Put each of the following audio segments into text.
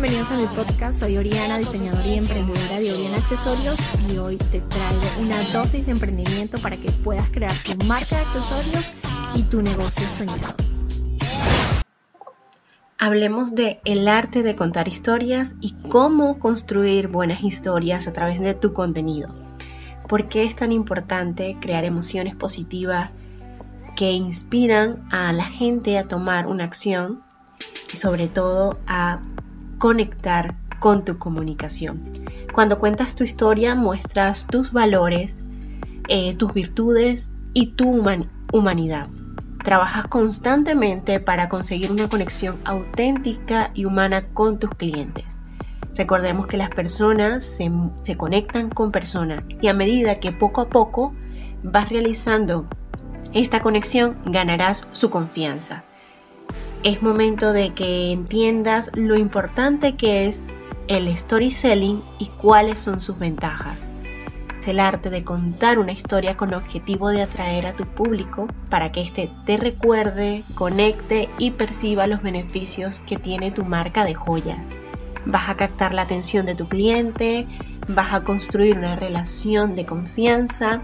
bienvenidos a mi podcast. Soy Oriana, diseñadora y emprendedora de Oriana Accesorios y hoy te traigo una dosis de emprendimiento para que puedas crear tu marca de accesorios y tu negocio soñado. Hablemos de el arte de contar historias y cómo construir buenas historias a través de tu contenido. ¿Por qué es tan importante crear emociones positivas que inspiran a la gente a tomar una acción y sobre todo a conectar con tu comunicación. Cuando cuentas tu historia muestras tus valores, eh, tus virtudes y tu humanidad. Trabajas constantemente para conseguir una conexión auténtica y humana con tus clientes. Recordemos que las personas se, se conectan con personas y a medida que poco a poco vas realizando esta conexión ganarás su confianza es momento de que entiendas lo importante que es el storytelling y cuáles son sus ventajas. Es el arte de contar una historia con objetivo de atraer a tu público para que éste te recuerde, conecte y perciba los beneficios que tiene tu marca de joyas. Vas a captar la atención de tu cliente, vas a construir una relación de confianza,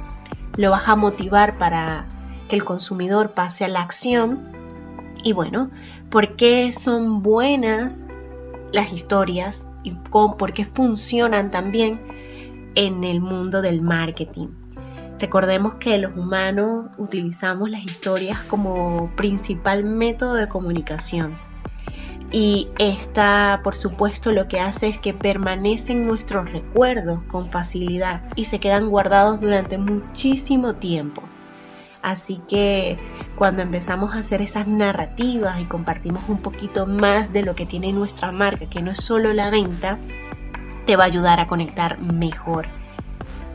lo vas a motivar para que el consumidor pase a la acción y bueno, ¿por qué son buenas las historias y por qué funcionan también en el mundo del marketing? Recordemos que los humanos utilizamos las historias como principal método de comunicación. Y esta, por supuesto, lo que hace es que permanecen nuestros recuerdos con facilidad y se quedan guardados durante muchísimo tiempo. Así que cuando empezamos a hacer esas narrativas y compartimos un poquito más de lo que tiene nuestra marca, que no es solo la venta, te va a ayudar a conectar mejor.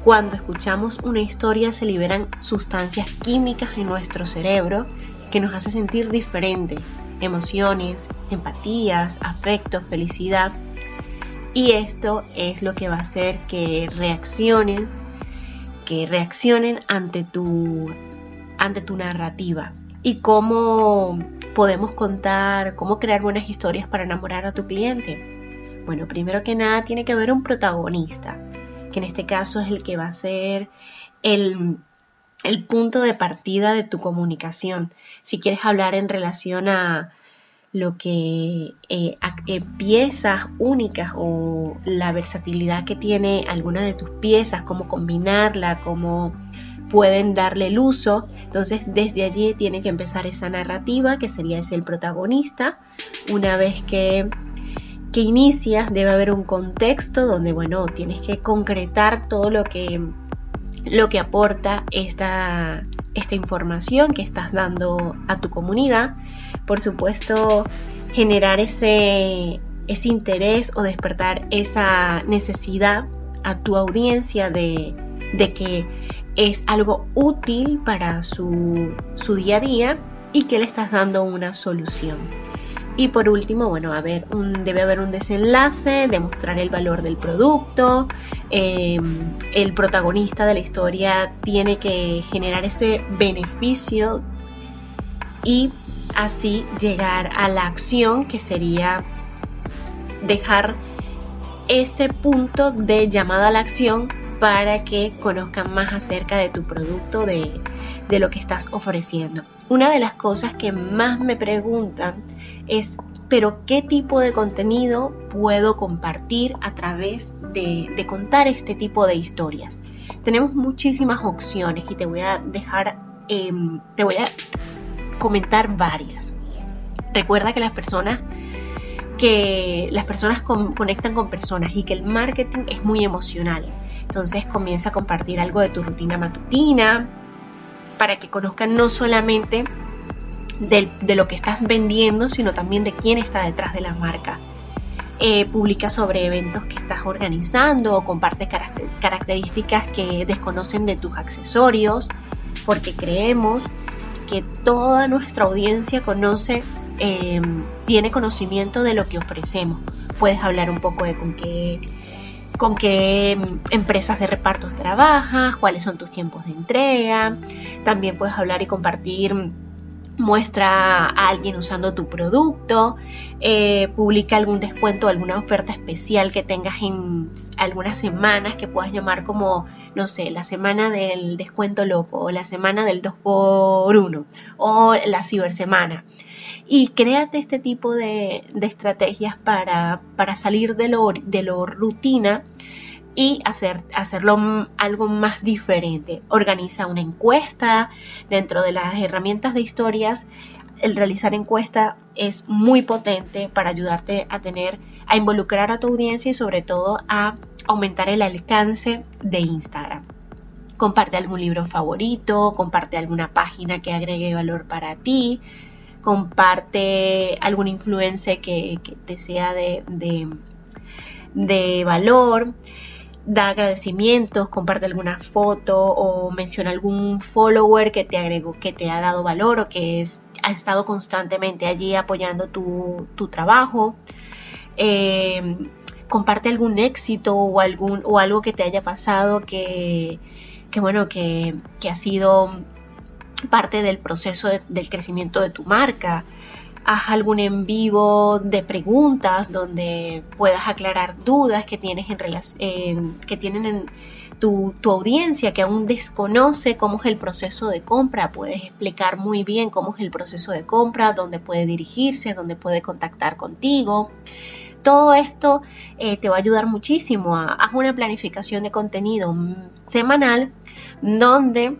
Cuando escuchamos una historia se liberan sustancias químicas en nuestro cerebro que nos hace sentir diferente, emociones, empatías, afectos, felicidad. Y esto es lo que va a hacer que reacciones, que reaccionen ante tu ante tu narrativa y cómo podemos contar, cómo crear buenas historias para enamorar a tu cliente. Bueno, primero que nada tiene que haber un protagonista, que en este caso es el que va a ser el, punto de partida de tu comunicación. Si quieres hablar en relación a lo que eh, eh, piezas únicas o la versatilidad que tiene alguna de tus piezas, cómo combinarla, cómo pueden darle el uso. Entonces desde allí tiene que empezar esa narrativa que sería ese el protagonista. Una vez que, que inicias debe haber un contexto donde bueno tienes que concretar todo lo que, lo que aporta esta, esta información que estás dando a tu comunidad. Por supuesto generar ese, ese interés o despertar esa necesidad a tu audiencia de, de que es algo útil para su, día a día y que le estás dando una solución. Y por último, bueno, a ver, debe haber un desenlace, demostrar el valor del producto. Em, el protagonista de la historia tiene que generar ese beneficio y así llegar a la acción que sería dejar ese punto de llamada a la acción para que conozcan más acerca de tu producto, de, lo que estás ofreciendo. Una de las cosas que más me preguntan es, pero ¿qué tipo de contenido puedo compartir a través de, contar este tipo de historias? Tenemos muchísimas opciones y te voy a dejar, em, te voy a comentar varias. Recuerda que las personas que las personas conectan con personas y que el marketing es muy emocional. Entonces comienza a compartir algo de tu rutina matutina para que conozcan no solamente de, lo que estás vendiendo, sino también de quién está detrás de la marca. Eh, publica sobre eventos que estás organizando o comparte características que desconocen de tus accesorios, porque creemos que toda nuestra audiencia conoce, em, tiene conocimiento de lo que ofrecemos. Puedes hablar un poco de con qué con qué mm, empresas de repartos trabajas, cuáles son tus tiempos de entrega. También puedes hablar y compartir muestra a alguien usando tu producto, eh, publica algún descuento, alguna oferta especial que tengas en algunas semanas que puedas llamar como, no sé, la semana del descuento loco o la semana del 2x1 o la cibersemana. Y créate este tipo de, estrategias para, para, salir de lo, de lo rutina y hacer, hacerlo algo más diferente. Organiza una encuesta dentro de las herramientas de historias. El realizar encuesta es muy potente para ayudarte a tener, a involucrar a tu audiencia y sobre todo a aumentar el alcance de Instagram. Comparte algún libro favorito, comparte alguna página que agregue valor para ti, comparte algún influencer que, te sea de, de, de valor da agradecimientos, comparte alguna foto o menciona algún follower que te agregó, que te ha dado valor o que es, ha estado constantemente allí apoyando tu, trabajo. Em, comparte algún éxito o, algún, o algo que te haya pasado que, bueno, que, ha sido parte del proceso del crecimiento de tu marca haz algún en vivo de preguntas donde puedas aclarar dudas que tienes en, relación que tienen en tu, tu, audiencia que aún desconoce cómo es el proceso de compra. Puedes explicar muy bien cómo es el proceso de compra, dónde puede dirigirse, dónde puede contactar contigo. Todo esto eh, te va a ayudar muchísimo. A, haz una planificación de contenido semanal donde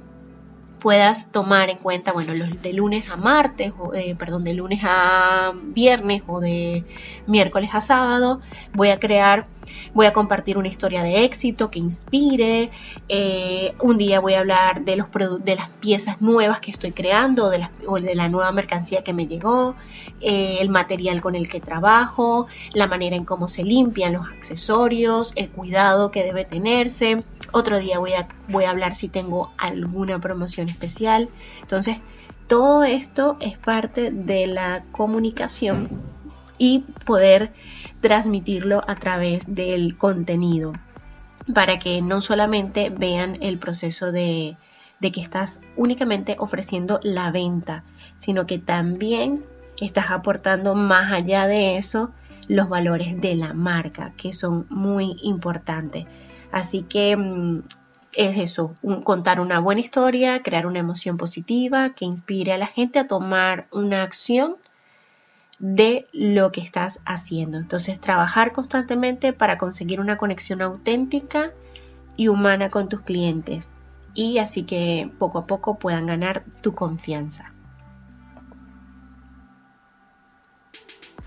puedas tomar en cuenta, bueno, los de lunes a martes, o, eh, perdón, de lunes a viernes o de miércoles a sábado, voy a crear, voy a compartir una historia de éxito que inspire, eh, un día voy a hablar de, los de las piezas nuevas que estoy creando de o de la nueva mercancía que me llegó, eh, el material con el que trabajo, la manera en cómo se limpian los accesorios, el cuidado que debe tenerse, otro día voy a, voy a hablar si tengo alguna promoción especial. Entonces, todo esto es parte de la comunicación y poder transmitirlo a través del contenido para que no solamente vean el proceso de, de que estás únicamente ofreciendo la venta, sino que también estás aportando más allá de eso los valores de la marca, que son muy importantes. Así que mm, es eso, contar una buena historia, crear una emoción positiva que inspire a la gente a tomar una acción de lo que estás haciendo. Entonces, trabajar constantemente para conseguir una conexión auténtica y humana con tus clientes y así que poco a poco puedan ganar tu confianza.